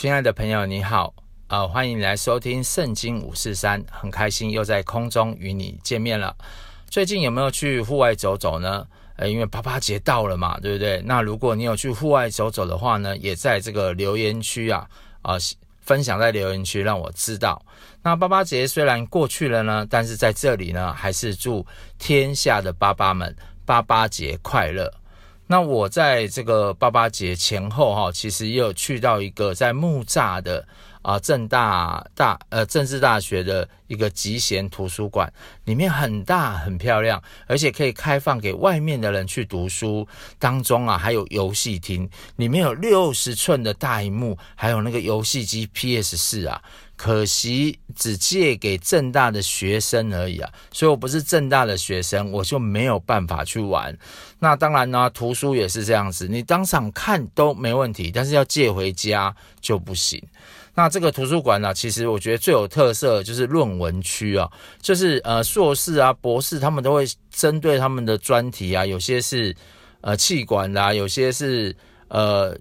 亲爱的朋友，你好，呃，欢迎来收听《圣经五四三》，很开心又在空中与你见面了。最近有没有去户外走走呢？呃，因为爸爸节到了嘛，对不对？那如果你有去户外走走的话呢，也在这个留言区啊，啊、分享在留言区，让我知道。那爸爸节虽然过去了呢，但是在这里呢，还是祝天下的爸爸们爸爸节快乐。那我在这个八八节前后哈，其实也有去到一个在木栅的啊政大大呃政治大学的一个集贤图书馆，里面很大很漂亮，而且可以开放给外面的人去读书。当中啊还有游戏厅，里面有六十寸的大荧幕，还有那个游戏机 PS 四啊。可惜只借给正大的学生而已啊，所以我不是正大的学生，我就没有办法去玩。那当然呢，图书也是这样子，你当场看都没问题，但是要借回家就不行。那这个图书馆呢，其实我觉得最有特色的就是论文区啊，就是呃硕士啊、博士他们都会针对他们的专题啊，有些是呃气管的啊，有些是呃。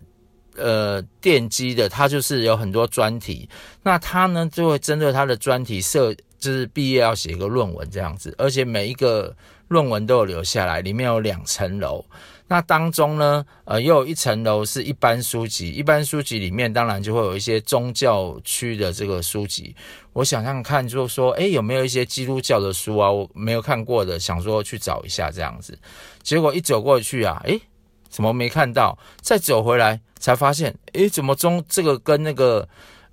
呃，电机的他就是有很多专题，那他呢就会针对他的专题设，就是毕业要写一个论文这样子，而且每一个论文都有留下来，里面有两层楼，那当中呢，呃，又有一层楼是一般书籍，一般书籍里面当然就会有一些宗教区的这个书籍，我想想看，就是说，诶，有没有一些基督教的书啊？我没有看过的，想说去找一下这样子，结果一走过去啊，诶。怎么没看到？再走回来才发现，诶，怎么中这个跟那个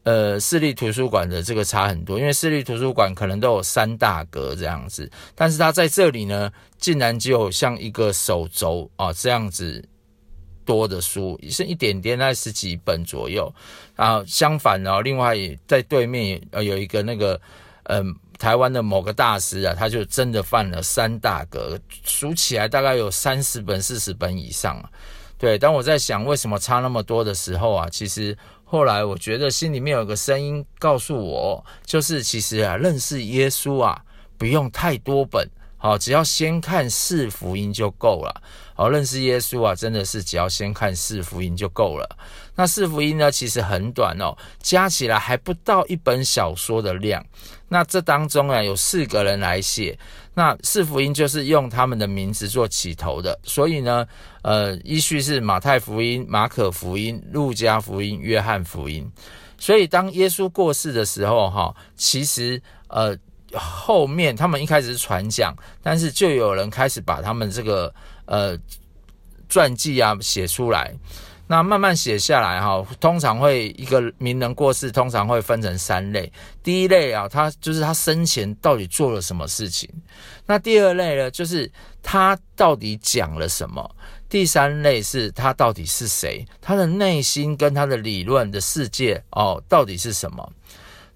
呃市立图书馆的这个差很多？因为市立图书馆可能都有三大格这样子，但是它在这里呢，竟然只有像一个手肘啊这样子多的书，是一点点，那十几本左右。啊，相反呢，另外在对面呃有一个那个嗯。台湾的某个大师啊，他就真的犯了三大格，数起来大概有三十本、四十本以上啊。对，当我在想为什么差那么多的时候啊，其实后来我觉得心里面有个声音告诉我，就是其实啊，认识耶稣啊，不用太多本。好，只要先看四福音就够了。好，认识耶稣啊，真的是只要先看四福音就够了。那四福音呢，其实很短哦，加起来还不到一本小说的量。那这当中啊，有四个人来写。那四福音就是用他们的名字做起头的，所以呢，呃，依序是马太福音、马可福音、路加福音、约翰福音。所以当耶稣过世的时候，哈，其实呃。后面他们一开始是传讲，但是就有人开始把他们这个呃传记啊写出来，那慢慢写下来哈，通常会一个名人过世，通常会分成三类。第一类啊，他就是他生前到底做了什么事情；那第二类呢，就是他到底讲了什么；第三类是他到底是谁，他的内心跟他的理论的世界哦到底是什么。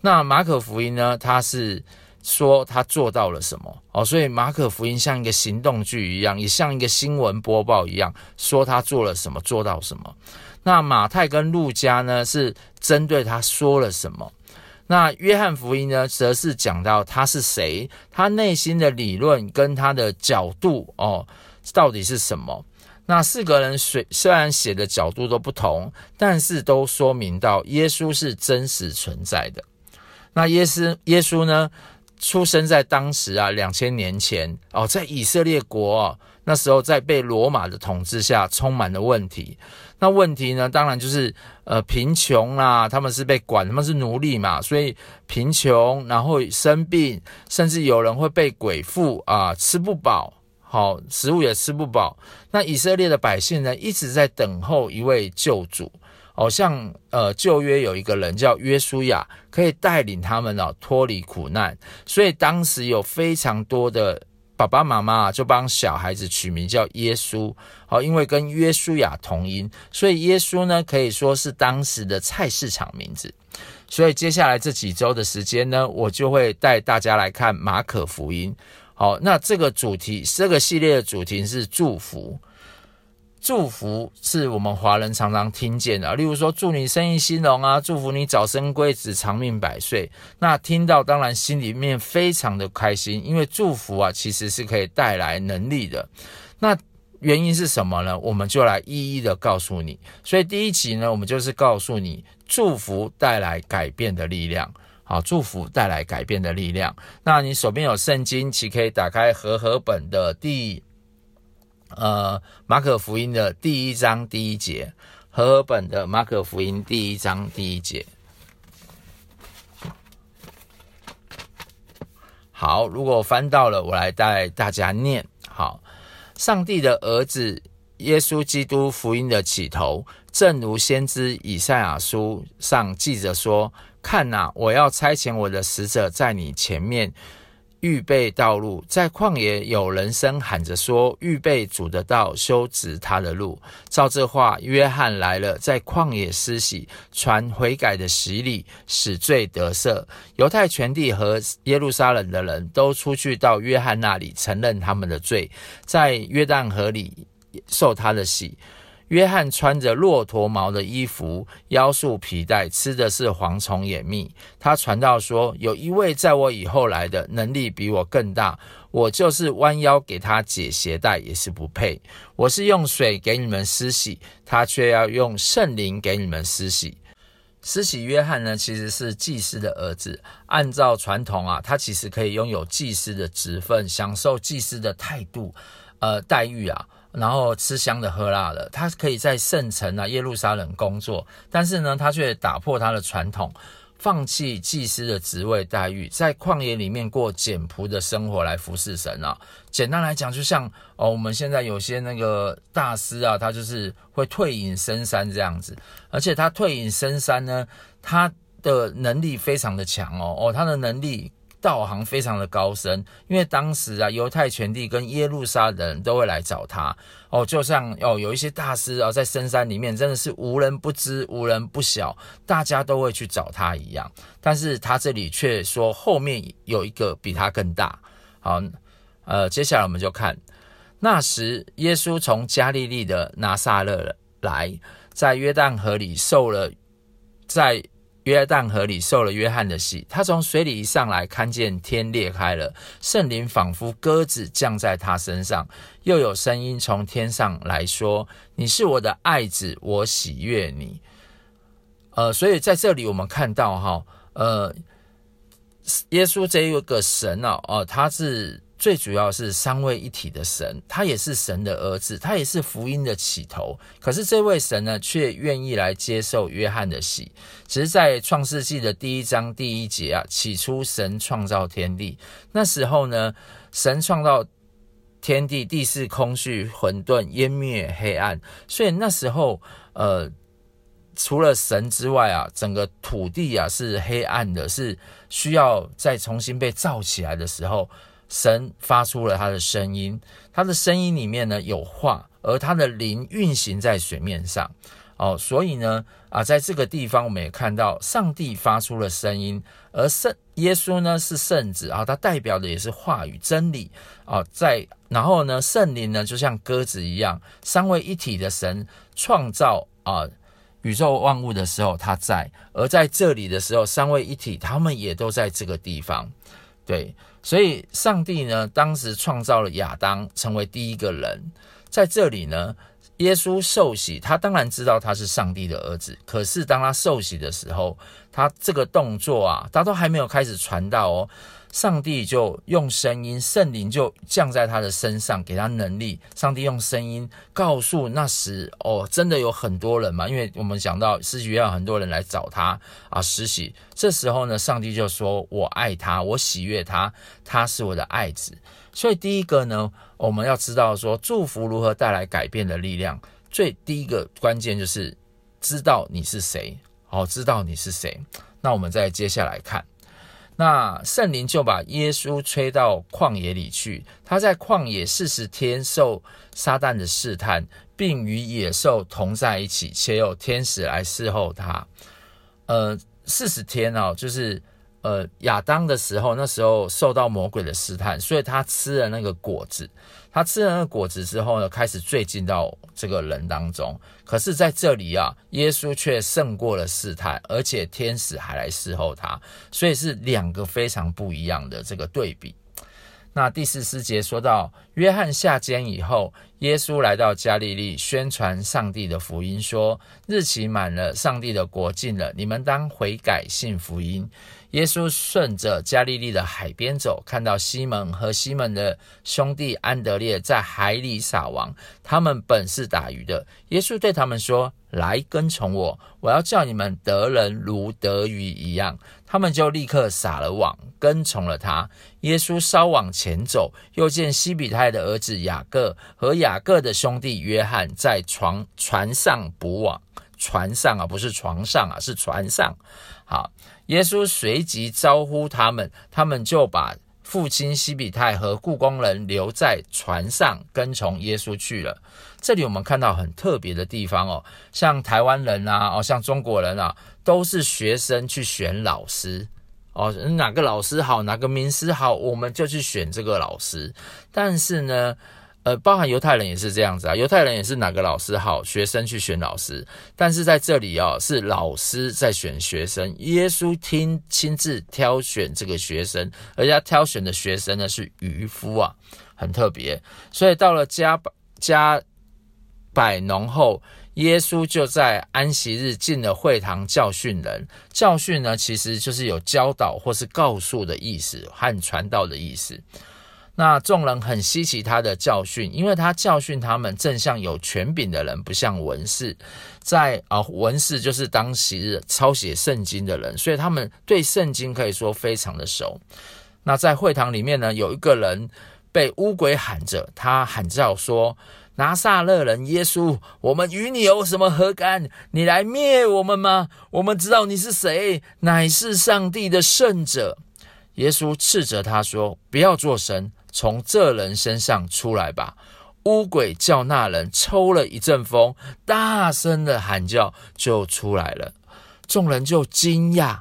那马可福音呢，他是。说他做到了什么哦，所以马可福音像一个行动剧一样，也像一个新闻播报一样，说他做了什么，做到什么。那马太跟路加呢，是针对他说了什么。那约翰福音呢，则是讲到他是谁，他内心的理论跟他的角度哦，到底是什么。那四个人虽虽然写的角度都不同，但是都说明到耶稣是真实存在的。那耶稣耶稣呢，出生在当时啊，两千年前哦，在以色列国哦，那时候在被罗马的统治下，充满了问题。那问题呢，当然就是呃贫穷啦，他们是被管，他们是奴隶嘛，所以贫穷，然后生病，甚至有人会被鬼附啊，吃不饱，好食物也吃不饱。那以色列的百姓呢，一直在等候一位救主。好像呃旧约有一个人叫约书亚，可以带领他们哦脱离苦难，所以当时有非常多的爸爸妈妈就帮小孩子取名叫耶稣，好，因为跟约书亚同音，所以耶稣呢可以说是当时的菜市场名字。所以接下来这几周的时间呢，我就会带大家来看马可福音。好，那这个主题，这个系列的主题是祝福。祝福是我们华人常常听见的，例如说祝你生意兴隆啊，祝福你早生贵子，长命百岁。那听到当然心里面非常的开心，因为祝福啊其实是可以带来能力的。那原因是什么呢？我们就来一一的告诉你。所以第一集呢，我们就是告诉你祝福带来改变的力量。好，祝福带来改变的力量。那你手边有圣经，其可以打开和合本的第呃马可福音的第一章第一节。和合本的马可福音第一章第一节。好，如果翻到了，我来带大家念。好。上帝的儿子耶稣基督福音的起头，正如先知以赛亚书上记着说：“看哪，我要差遣我的使者在你前面。”预备道路，在旷野有人声喊着说：“预备主的道，修直他的路。”照这话，约翰来了，在旷野施洗，传悔改的洗礼，使罪得赦。犹太全地和耶路撒冷的人都出去到约翰那里，承认他们的罪，在约旦河里受他的洗。约翰穿着骆驼毛的衣服，腰束皮带，吃的是蝗虫野蜜。他传道说：“有一位在我以后来的，能力比我更大。我就是弯腰给他解鞋带，也是不配。我是用水给你们施洗，他却要用圣灵给你们施洗。施洗约翰呢，其实是祭司的儿子。按照传统啊，他其实可以拥有祭司的职分，享受祭司的态度，呃，待遇啊。”然后吃香的喝辣的，他可以在圣城啊耶路撒冷工作，但是呢，他却打破他的传统，放弃祭司的职位待遇，在旷野里面过简朴的生活来服侍神啊。简单来讲，就像哦，我们现在有些那个大师啊，他就是会退隐深山这样子，而且他退隐深山呢，他的能力非常的强哦哦，他的能力。道行非常的高深，因为当时啊，犹太全地跟耶路撒冷都会来找他哦，就像哦，有一些大师啊，在深山里面真的是无人不知、无人不晓，大家都会去找他一样。但是他这里却说后面有一个比他更大。好，呃，接下来我们就看那时耶稣从加利利的拿撒勒来，在约旦河里受了在。约旦河里受了约翰的洗，他从水里一上来，看见天裂开了，圣灵仿佛鸽子降在他身上，又有声音从天上来说：“你是我的爱子，我喜悦你。”呃，所以在这里我们看到哈，呃，耶稣这一个神哦，哦、他是。最主要是三位一体的神，他也是神的儿子，他也是福音的起头。可是这位神呢，却愿意来接受约翰的洗。其实，在创世纪的第一章第一节啊，起初神创造天地，那时候呢，神创造天地，地势空虚混沌，湮灭黑暗。所以那时候，呃，除了神之外啊，整个土地啊是黑暗的，是需要再重新被造起来的时候。神发出了他的声音，他的声音里面呢有话，而他的灵运行在水面上，哦，所以呢啊，在这个地方我们也看到上帝发出了声音，而圣耶稣呢是圣子啊，他代表的也是话语真理啊，在然后呢圣灵呢就像鸽子一样，三位一体的神创造啊宇宙万物的时候他在，而在这里的时候三位一体他们也都在这个地方，对。所以，上帝呢，当时创造了亚当，成为第一个人。在这里呢，耶稣受洗，他当然知道他是上帝的儿子。可是，当他受洗的时候，他这个动作啊，他都还没有开始传道哦。上帝就用声音，圣灵就降在他的身上，给他能力。上帝用声音告诉那时哦，真的有很多人嘛，因为我们讲到施洗约翰很多人来找他啊施洗。这时候呢，上帝就说：“我爱他，我喜悦他，他是我的爱子。”所以第一个呢，我们要知道说，祝福如何带来改变的力量。最第一个关键就是知道你是谁，哦，知道你是谁。那我们再接下来看。那圣灵就把耶稣吹到旷野里去，他在旷野四十天受撒旦的试探，并与野兽同在一起，且有天使来侍候他。呃，四十天哦，就是。呃，亚当的时候，那时候受到魔鬼的试探，所以他吃了那个果子。他吃了那个果子之后呢，开始坠进到这个人当中。可是在这里啊，耶稣却胜过了试探，而且天使还来侍候他，所以是两个非常不一样的这个对比。那第四节说到，约翰下监以后，耶稣来到加利利，宣传上帝的福音，说：“日期满了，上帝的国近了，你们当悔改，信福音。”耶稣顺着加利利的海边走，看到西门和西门的兄弟安德烈在海里撒网，他们本是打鱼的。耶稣对他们说：“来跟从我，我要叫你们得人如得鱼一样。”他们就立刻撒了网，跟从了他。耶稣稍往前走，又见西比泰的儿子雅各和雅各的兄弟约翰在船船上捕网。船上啊，不是床上啊，是船上。好，耶稣随即招呼他们，他们就把父亲西比泰和雇工人留在船上，跟从耶稣去了。这里我们看到很特别的地方哦，像台湾人啊，哦，像中国人啊，都是学生去选老师哦，哪个老师好，哪个名师好，我们就去选这个老师。但是呢，呃，包含犹太人也是这样子啊，犹太人也是哪个老师好，学生去选老师。但是在这里哦，是老师在选学生，耶稣听亲自挑选这个学生，而且他挑选的学生呢是渔夫啊，很特别。所以到了加加百农后，耶稣就在安息日进了会堂教训人。教训呢，其实就是有教导或是告诉的意思，和传道的意思。那众人很稀奇他的教训，因为他教训他们正像有权柄的人，不像文士。在啊，文士就是当时抄写圣经的人，所以他们对圣经可以说非常的熟。那在会堂里面呢，有一个人被乌鬼喊着，他喊叫说：“拿撒勒人耶稣，我们与你有什么何干？你来灭我们吗？我们知道你是谁，乃是上帝的圣者。”耶稣斥责他说：“不要作神。”从这人身上出来吧！乌鬼叫那人抽了一阵风，大声的喊叫，就出来了。众人就惊讶，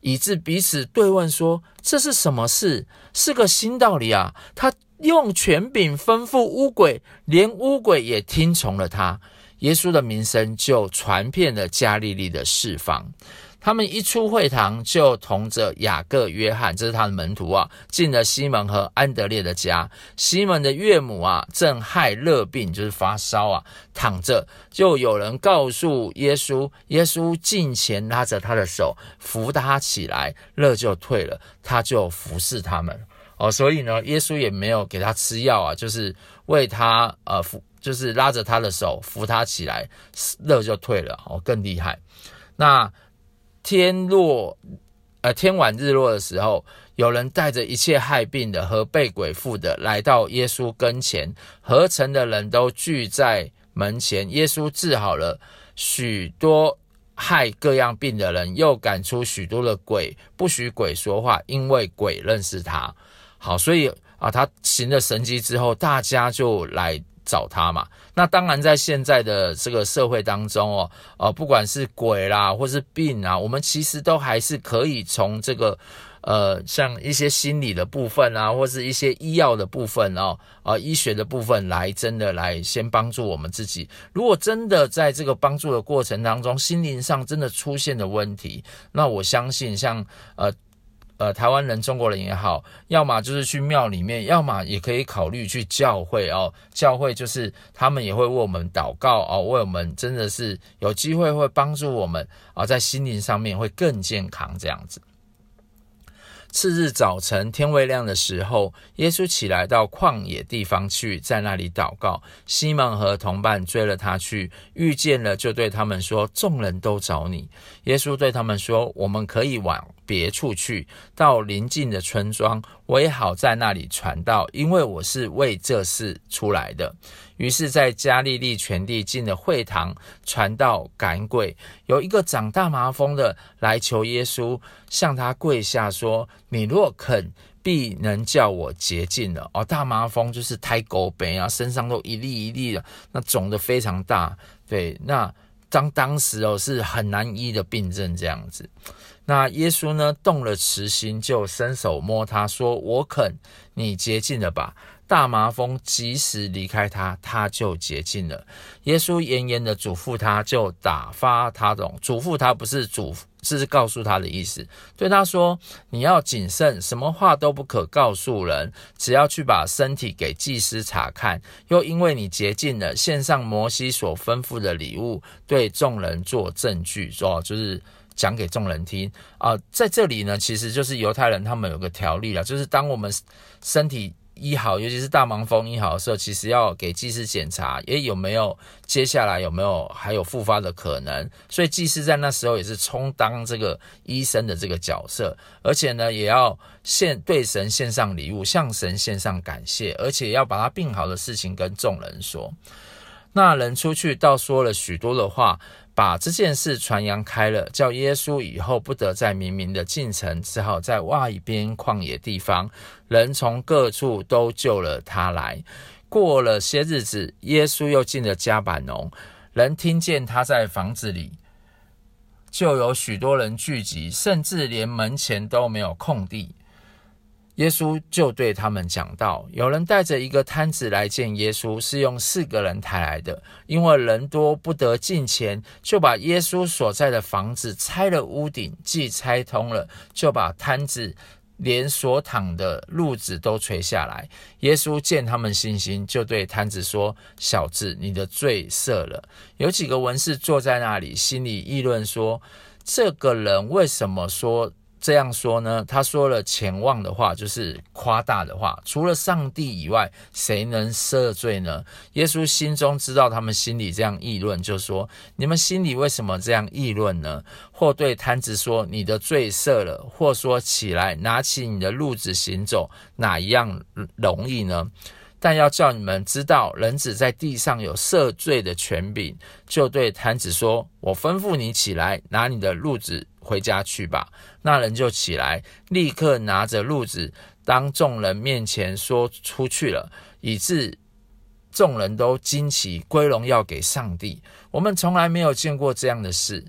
以致彼此对问说：“这是什么事？是个新道理啊！他用权柄吩咐乌鬼，连乌鬼也听从了他。”耶稣的名声就传遍了加利利的四方。他们一出会堂，就同着雅各、约翰，这是他的门徒啊，进了西门和安德烈的家。西门的岳母啊，正害热病，就是发烧啊，躺着。就有人告诉耶稣，耶稣近前拉着他的手，扶他起来，热就退了，他就服侍他们。哦，所以呢，耶稣也没有给他吃药啊，就是为他呃扶，就是拉着他的手扶他起来，热就退了。哦，更厉害。那。天落，呃，天晚日落的时候，有人带着一切害病的和被鬼附的来到耶稣跟前，合城的人都聚在门前。耶稣治好了许多害各样病的人，又赶出许多的鬼，不许鬼说话，因为鬼认识他。好，所以啊，他行了神迹之后，大家就来。找他嘛？那当然，在现在的这个社会当中哦，呃，不管是鬼啦，或是病啊，我们其实都还是可以从这个，呃，像一些心理的部分啊，或是一些医药的部分哦，呃，医学的部分来真的来先帮助我们自己。如果真的在这个帮助的过程当中，心灵上真的出现了问题，那我相信像呃。呃，台湾人、中国人也好，要么就是去庙里面，要么也可以考虑去教会哦。教会就是他们也会为我们祷告哦，为我们真的是有机会会帮助我们啊，在心灵上面会更健康这样子。次日早晨，天未亮的时候，耶稣起来到旷野地方去，在那里祷告。西门和同伴追了他去，遇见了，就对他们说：“众人都找你。”耶稣对他们说：“我们可以往别处去，到邻近的村庄，我也好在那里传道，因为我是为这事出来的。”于是，在加利利全地进了会堂，传道赶鬼。有一个长大麻风的来求耶稣，向他跪下说：“你若肯，必能叫我洁净了。”哦，大麻风就是胎狗背啊，身上都一粒一粒的，那肿得非常大。对，那当当时哦是很难医的病症这样子。那耶稣呢动了慈心，就伸手摸他说：“我肯，你洁净了吧。”大麻风及时离开他，他就洁净了。耶稣严严的嘱咐他，就打发他走。嘱咐他不是嘱，是告诉他的意思。对他说：“你要谨慎，什么话都不可告诉人，只要去把身体给祭司查看。又因为你洁净了，献上摩西所吩咐的礼物，对众人做证据，说就是。”讲给众人听啊、在这里呢，其实就是犹太人他们有个条例了，就是当我们身体医好，尤其是大麻风医好的时候，其实要给祭司检查，也，有没有接下来有没有还有复发的可能？所以祭司在那时候也是充当这个医生的这个角色，而且呢，也要献对神献上礼物，向神献上感谢，而且要把他病好的事情跟众人说。那人出去倒说了许多的话。把这件事传扬开了，叫耶稣以后不得再明明的进城，只好在外边旷野地方。人从各处都救了他来。过了些日子，耶稣又进了迦百农，人听见他在房子里，就有许多人聚集，甚至连门前都没有空地。耶稣就对他们讲道：有人带着一个摊子来见耶稣，是用四个人抬来的。因为人多不得近前，就把耶稣所在的房子拆了屋顶，既拆通了，就把摊子连所躺的褥子都垂下来。耶稣见他们信心，就对摊子说：“小子，你的罪赦了。”有几个文士坐在那里，心里议论说：“这个人为什么说？”这样说呢，他说了僭妄的话，就是夸大的话。除了上帝以外，谁能赦罪呢？耶稣心中知道他们心里这样议论，就说：你们心里为什么这样议论呢？或对瘫子说：你的罪赦了；或说起来，拿起你的褥子行走，哪一样容易呢？但要叫你们知道，人子在地上有赦罪的权柄，就对瘫子说：我吩咐你起来，拿你的褥子。回家去吧。那人就起来，立刻拿着褥子，当众人面前说出去了，以致众人都惊奇，归荣耀给上帝。我们从来没有见过这样的事。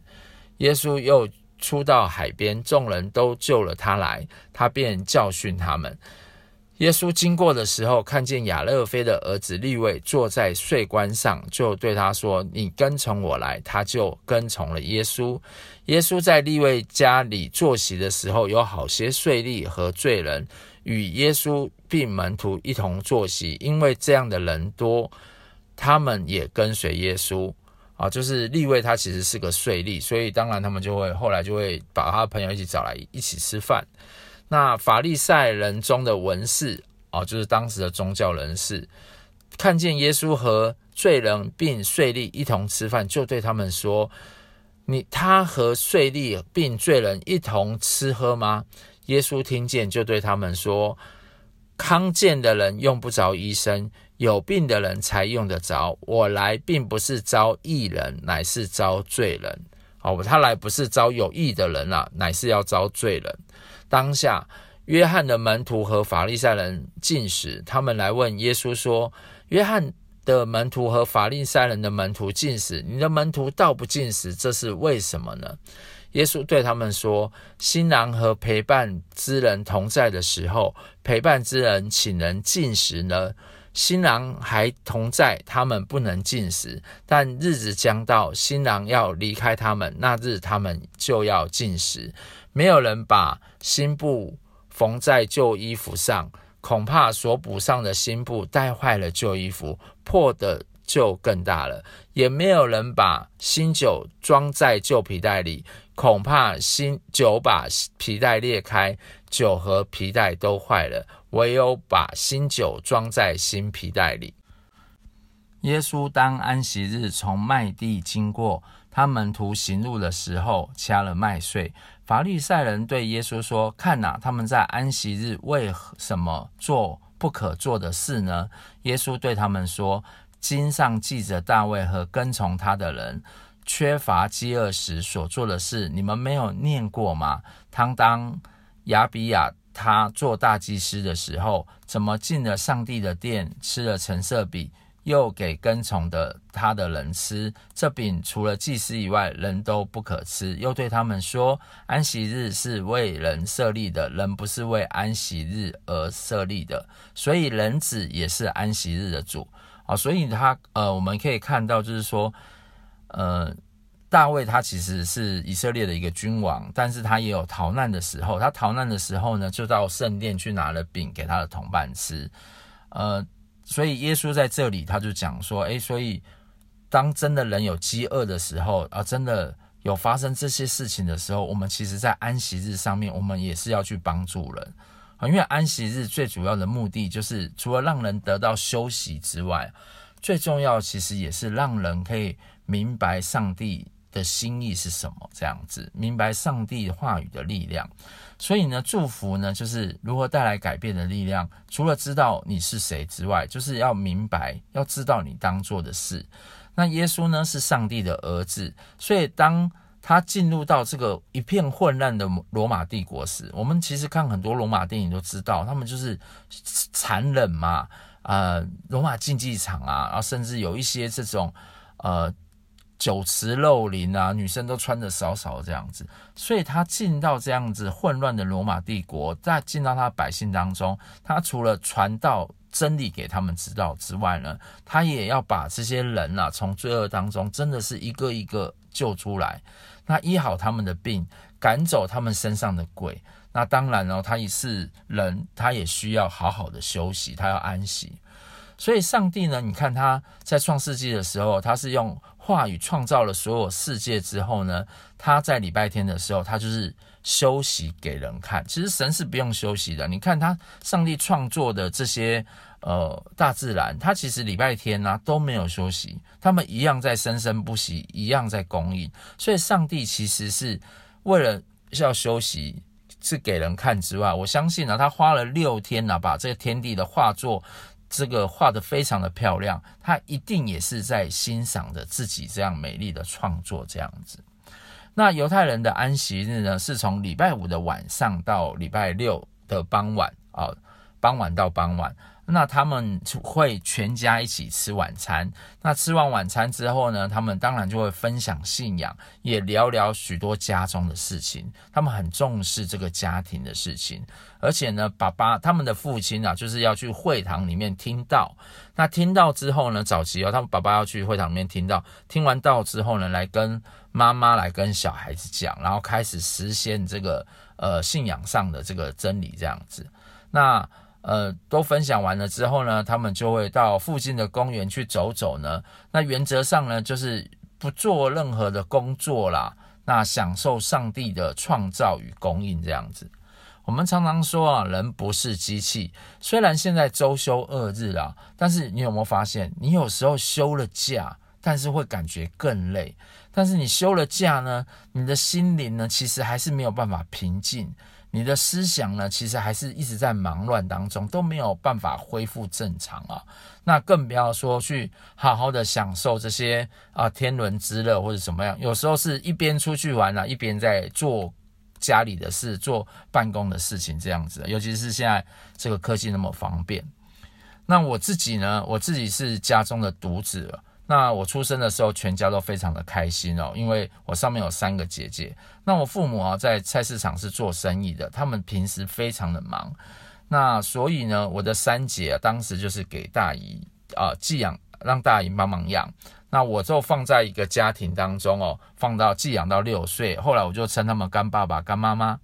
耶稣又出到海边，众人都救了他来，他便教训他们。耶稣经过的时候，看见亚勒腓的儿子利未坐在税关上，就对他说：“你跟从我来。”他就跟从了耶稣。耶稣在利未家里坐席的时候，有好些税吏和罪人与耶稣并门徒一同坐席，因为这样的人多，他们也跟随耶稣。啊，就是利未他其实是个税吏，所以当然他们就会后来就会把他朋友一起找来一起吃饭。那法利赛人中的文士哦，就是当时的宗教人士，看见耶稣和罪人并税吏一同吃饭，就对他们说：“你他和税吏并罪人一同吃喝吗？”耶稣听见，就对他们说：“康健的人用不着医生，有病的人才用得着。我来并不是招义人，乃是招罪人。哦，他来不是招有义的人啊，乃是要招罪人。”当下，约翰的门徒和法利赛人进食，他们来问耶稣说：“约翰的门徒和法利赛人的门徒进食，你的门徒倒不进食，这是为什么呢？”耶稣对他们说：“新郎和陪伴之人同在的时候，陪伴之人岂能进食呢？新郎还同在，他们不能进食。但日子将到，新郎要离开他们，那日他们就要进食。”没有人把新布缝在旧衣服上，恐怕所补上的新布带坏了旧衣服，破的就更大了。也没有人把新酒装在旧皮袋里，恐怕新酒把皮袋裂开，酒和皮袋都坏了。唯有把新酒装在新皮袋里。耶稣当安息日从麦地经过，他门徒行路的时候，掐了麦穗。法利赛人对耶稣说：“看哪，他们在安息日为什么做不可做的事呢？”耶稣对他们说：“经上记着大卫和跟从他的人缺乏饥饿时所做的事，你们没有念过吗？他当亚比亚他做大祭司的时候，怎么进了上帝的殿，吃了陈设比又给跟从的他的人吃。这饼除了祭司以外，人都不可吃。又对他们说：安息日是为人设立的，人不是为安息日而设立的。所以人子也是安息日的主啊。所以他呃，我们可以看到，就是说，呃。大卫他其实是以色列的一个君王，但是他也有逃难的时候。他逃难的时候呢，就到圣殿去拿了饼给他的同伴吃。呃，所以耶稣在这里他就讲说，诶，所以当真的人有饥饿的时候，啊，真的有发生这些事情的时候，我们其实在安息日上面，我们也是要去帮助人。啊，因为安息日最主要的目的就是除了让人得到休息之外，最重要其实也是让人可以明白上帝的心意是什么？这样子明白上帝话语的力量，所以呢，祝福呢，就是如何带来改变的力量。除了知道你是谁之外，就是要明白，要知道你当做的事。那耶稣呢，是上帝的儿子，所以当他进入到这个一片混乱的罗马帝国时，我们其实看很多罗马电影都知道，他们就是残忍嘛，呃，罗马竞技场啊，然后甚至有一些这种呃。酒池肉林啊，女生都穿的少少这样子，所以他进到这样子混乱的罗马帝国，在进到他百姓当中，他除了传道真理给他们知道之外呢，他也要把这些人啊从罪恶当中真的是一个一个救出来，那医好他们的病，赶走他们身上的鬼。那当然哦，他也是人，他也需要好好的休息，他要安息。所以，上帝呢？你看他在创世纪的时候，他是用话语创造了所有世界之后呢，他在礼拜天的时候，他就是休息给人看。其实神是不用休息的。你看他上帝创作的这些呃大自然，他其实礼拜天呢、都没有休息，他们一样在生生不息，一样在供应。所以，上帝其实是为了要休息，是给人看之外，我相信呢、他花了六天呢、把这个天地的画作。这个画的非常的漂亮，他一定也是在欣赏着自己这样美丽的创作这样子。那犹太人的安息日呢，是从礼拜五的晚上到礼拜六的傍晚啊，傍晚到傍晚。那他们会全家一起吃晚餐。那吃完晚餐之后呢，他们当然就会分享信仰，也聊聊许多家中的事情。他们很重视这个家庭的事情，而且呢，爸爸他们的父亲啊，就是要去会堂里面听到。那听到之后呢，早期哦，他们爸爸要去会堂里面听到，听完到之后呢，来跟妈妈来跟小孩子讲，然后开始实现这个呃信仰上的这个真理这样子。那呃，都分享完了之后呢，他们就会到附近的公园去走走呢。那原则上呢，就是不做任何的工作啦，那享受上帝的创造与供应这样子。我们常常说啊，人不是机器。虽然现在周休二日啦，但是你有没有发现，你有时候休了假，但是会感觉更累。但是你休了假呢，你的心灵呢，其实还是没有办法平静。你的思想呢，其实还是一直在忙乱当中，都没有办法恢复正常啊。那更不要说去好好的享受这些啊天伦之乐或者怎么样。有时候是一边出去玩啊，一边在做家里的事、做办公的事情这样子。尤其是现在这个科技那么方便。那我自己呢，我自己是家中的独子。那我出生的时候，全家都非常的开心哦，因为我上面有三个姐姐。那我父母啊，在菜市场是做生意的，他们平时非常的忙。那所以呢，我的三姐，当时就是给大姨啊寄养，让大姨帮忙养。那我就放在一个家庭当中哦，放到寄养到六岁。后来我就称他们干爸爸、干妈妈。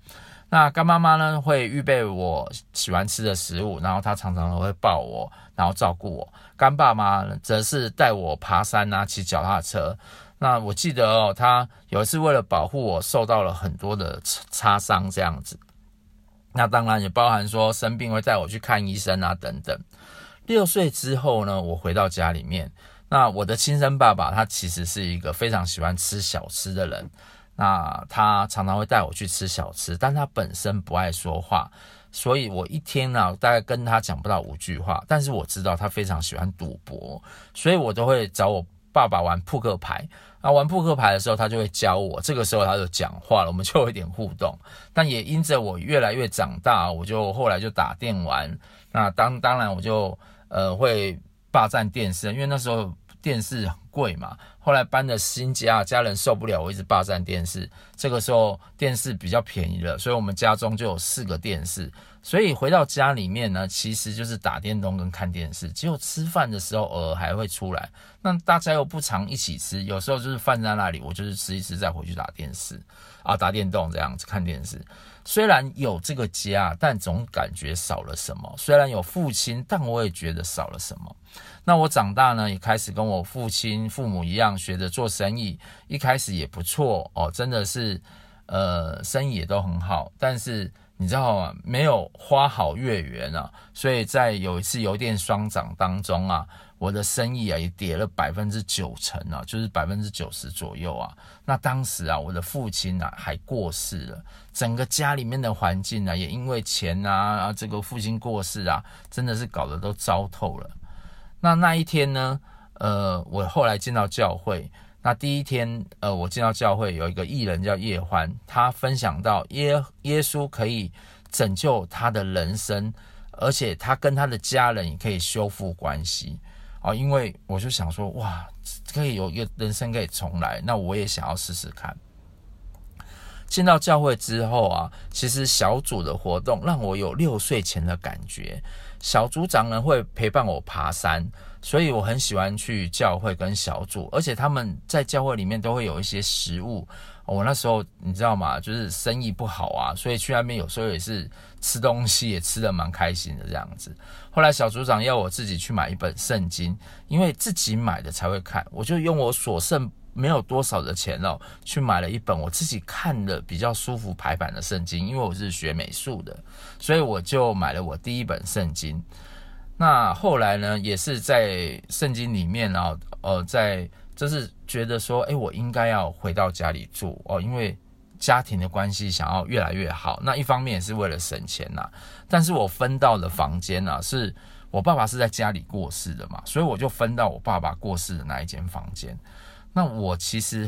那干妈妈呢，会预备我喜欢吃的食物，然后她常常会抱我，然后照顾我。干爸妈则是带我爬山啊，骑脚踏车。那我记得哦，他有一次为了保护我，受到了很多的擦伤这样子。那当然也包含说生病会带我去看医生啊等等。六岁之后呢，我回到家里面，那我的亲生爸爸他其实是一个非常喜欢吃小吃的人。那他常常会带我去吃小吃，但他本身不爱说话。所以我一天呢、啊，大概跟他讲不到五句话，但是我知道他非常喜欢赌博，所以我都会找我爸爸玩扑克牌。啊，玩扑克牌的时候，他就会教我，这个时候他就讲话了，我们就有一点互动。但也因着我越来越长大，我就后来就打电玩。那当当然我就呃会。霸占电视，因为那时候电视贵嘛。后来搬了新家，家人受不了，我一直霸占电视。这个时候电视比较便宜了，所以我们家中就有四个电视。所以回到家里面呢，其实就是打电动跟看电视。只有吃饭的时候偶尔还会出来。那大家又不常一起吃，有时候就是饭在那里，我就是吃一吃再回去打电视啊，打电动这样子看电视。虽然有这个家，但总感觉少了什么。虽然有父亲，但我也觉得少了什么。那我长大呢，也开始跟我父亲、父母一样学着做生意。一开始也不错哦，真的是，呃，生意也都很好。但是你知道吗？没有花好月圆啊。所以在有一次油电双涨当中啊。我的生意啊也跌了百分之九成啊，就是百分之九十左右啊。那当时啊，我的父亲啊还过世了，整个家里面的环境呢、啊，也因为钱啊，啊这个父亲过世啊，真的是搞得都糟透了。那那一天呢，呃，我后来进到教会，那第一天，呃，我进到教会有一个艺人叫叶欢，他分享到耶耶稣可以拯救他的人生，而且他跟他的家人也可以修复关系。啊，因为我就想说，哇，可以有一个人生可以重来，那我也想要试试看。进到教会之后啊，其实小组的活动让我有六岁前的感觉。小组长呢会陪伴我爬山，所以我很喜欢去教会跟小组，而且他们在教会里面都会有一些食物。我那时候你知道吗？就是生意不好啊，所以去那边有时候也是吃东西也吃得蛮开心的这样子。后来小组长要我自己去买一本圣经，因为自己买的才会看，我就用我所剩没有多少的钱哦，去买了一本我自己看的比较舒服排版的圣经。因为我是学美术的，所以我就买了我第一本圣经。那后来呢，也是在圣经里面啊，呃，在。就是觉得说，哎，我应该要回到家里住哦，因为家庭的关系想要越来越好。那一方面也是为了省钱呐。但是我分到的房间呢，是我爸爸是在家里过世的嘛，所以我就分到我爸爸过世的那一间房间。那我其实。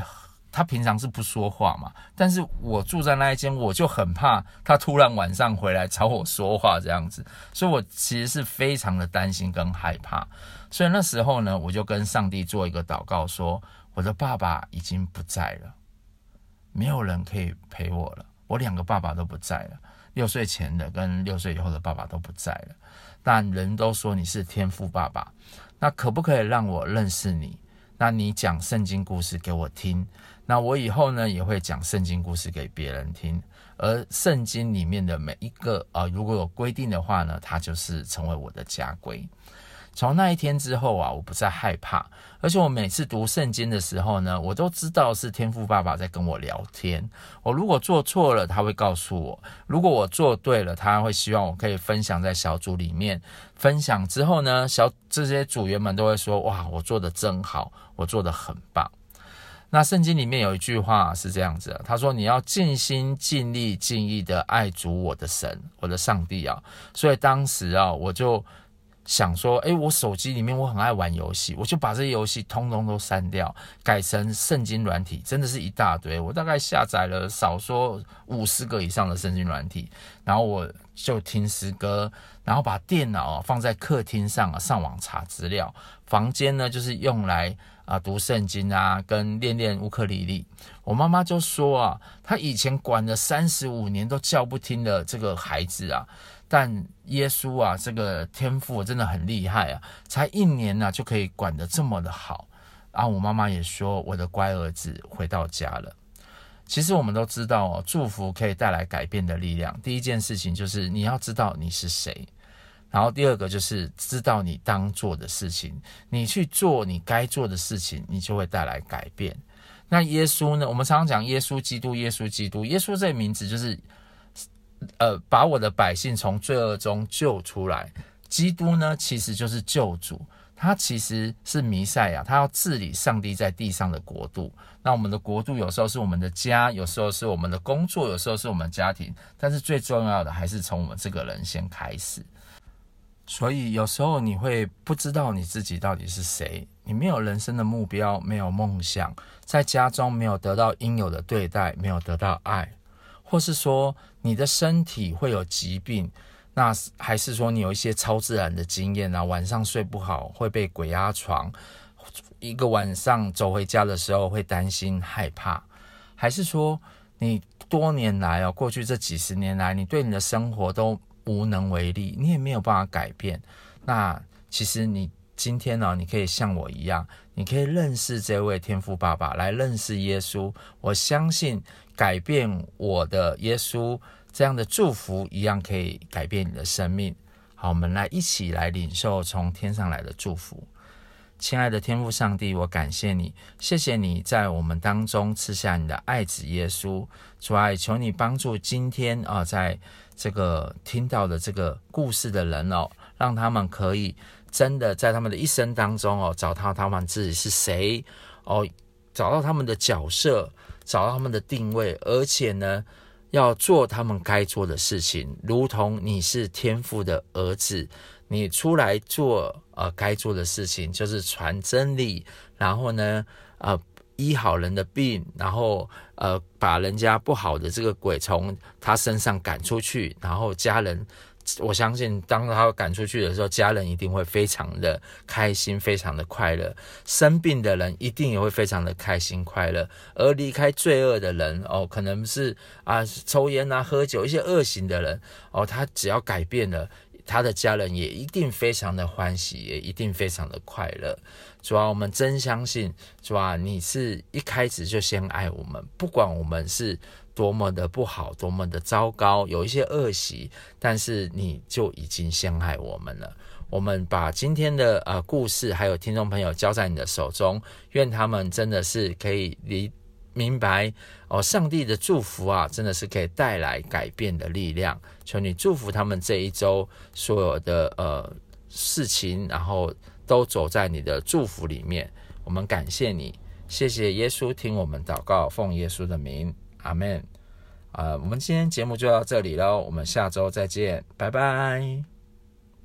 他平常是不说话嘛，但是我住在那一间，我就很怕他突然晚上回来找我说话这样子，所以我其实是非常的担心跟害怕。所以那时候呢，我就跟上帝做一个祷告，说我的爸爸已经不在了，没有人可以陪我了，我两个爸爸都不在了，六岁前的跟六岁以后的爸爸都不在了。但人都说你是天赋爸爸，那可不可以让我认识你？那你讲圣经故事给我听，那我以后呢也会讲圣经故事给别人听，而圣经里面的每一个啊，如果有规定的话呢，它就是成为我的家规。从那一天之后啊，我不再害怕，而且我每次读圣经的时候呢，我都知道是天父爸爸在跟我聊天。我如果做错了，他会告诉我；如果我做对了，他会希望我可以分享在小组里面。分享之后呢，小这些组员们都会说：“哇，我做得真好，我做得很棒。”那圣经里面有一句话是这样子，他说：“你要尽心、尽力、尽意的爱主我的神，我的上帝啊。”所以当时啊，我就。想说，诶，我手机里面我很爱玩游戏，我就把这些游戏通通都删掉，改成圣经软体，真的是一大堆。我大概下载了少说五十个以上的圣经软体，然后我就听诗歌，然后把电脑放在客厅上啊上网查资料，房间呢就是用来啊读圣经啊跟练练乌克丽丽。我妈妈就说啊，她以前管了三十五年都叫不听的这个孩子啊。但耶稣啊，这个天父真的很厉害啊！才一年呢，就可以管得这么的好。然后我妈妈也说，我的乖儿子回到家了。其实我们都知道哦，祝福可以带来改变的力量。第一件事情就是你要知道你是谁，然后第二个就是知道你当做的事情，你去做你该做的事情，你就会带来改变。那耶稣呢？我们常常讲耶稣基督，耶稣基督，耶稣这名字就是。呃，把我的百姓从罪恶中救出来。基督呢，其实就是救主，他其实是弥赛亚，他要治理上帝在地上的国度。那我们的国度有时候是我们的家，有时候是我们的工作，有时候是我们家庭，但是最重要的还是从我们这个人先开始。所以有时候你会不知道你自己到底是谁，你没有人生的目标，没有梦想，在家中没有得到应有的对待，没有得到爱。或是说你的身体会有疾病，那还是说你有一些超自然的经验啊，晚上睡不好会被鬼压床，一个晚上走回家的时候会担心害怕，还是说你多年来哦，过去这几十年来，你对你的生活都无能为力，你也没有办法改变。那其实你今天呢，你可以像我一样，你可以认识这位天父爸爸，来认识耶稣。我相信改变我的耶稣。这样的祝福一样可以改变你的生命。好，我们来一起来领受从天上来的祝福。亲爱的天父上帝，我感谢你，谢谢你在我们当中赐下你的爱子耶稣。主啊，求你帮助今天啊，在这个听到的这个故事的人哦，让他们可以真的在他们的一生当中哦，找到他们自己是谁哦，找到他们的角色，找到他们的定位，而且呢。要做他们该做的事情，如同你是天父的儿子，你出来做呃该做的事情，就是传真理，然后呢，呃医好人的病，然后呃把人家不好的这个鬼从他身上赶出去，然后家人。我相信，当他赶出去的时候，家人一定会非常的开心，非常的快乐。生病的人一定也会非常的开心快乐。而离开罪恶的人，哦，可能是啊抽烟啊、喝酒一些恶行的人，哦，他只要改变了，他的家人也一定非常的欢喜，也一定非常的快乐。主啊，我们真相信，主啊，你是一开始就先爱我们，不管我们是。多么的不好，多么的糟糕，有一些恶习，但是你就已经陷害我们了。我们把今天的呃故事，还有听众朋友交在你的手中，愿他们真的是可以理明白哦，上帝的祝福啊，真的是可以带来改变的力量。求你祝福他们这一周所有的呃事情，然后都走在你的祝福里面。我们感谢你，谢谢耶稣，听我们祷告，奉耶稣的名。阿门，啊，我们今天节目就到这里喽，我们下周再见，拜拜。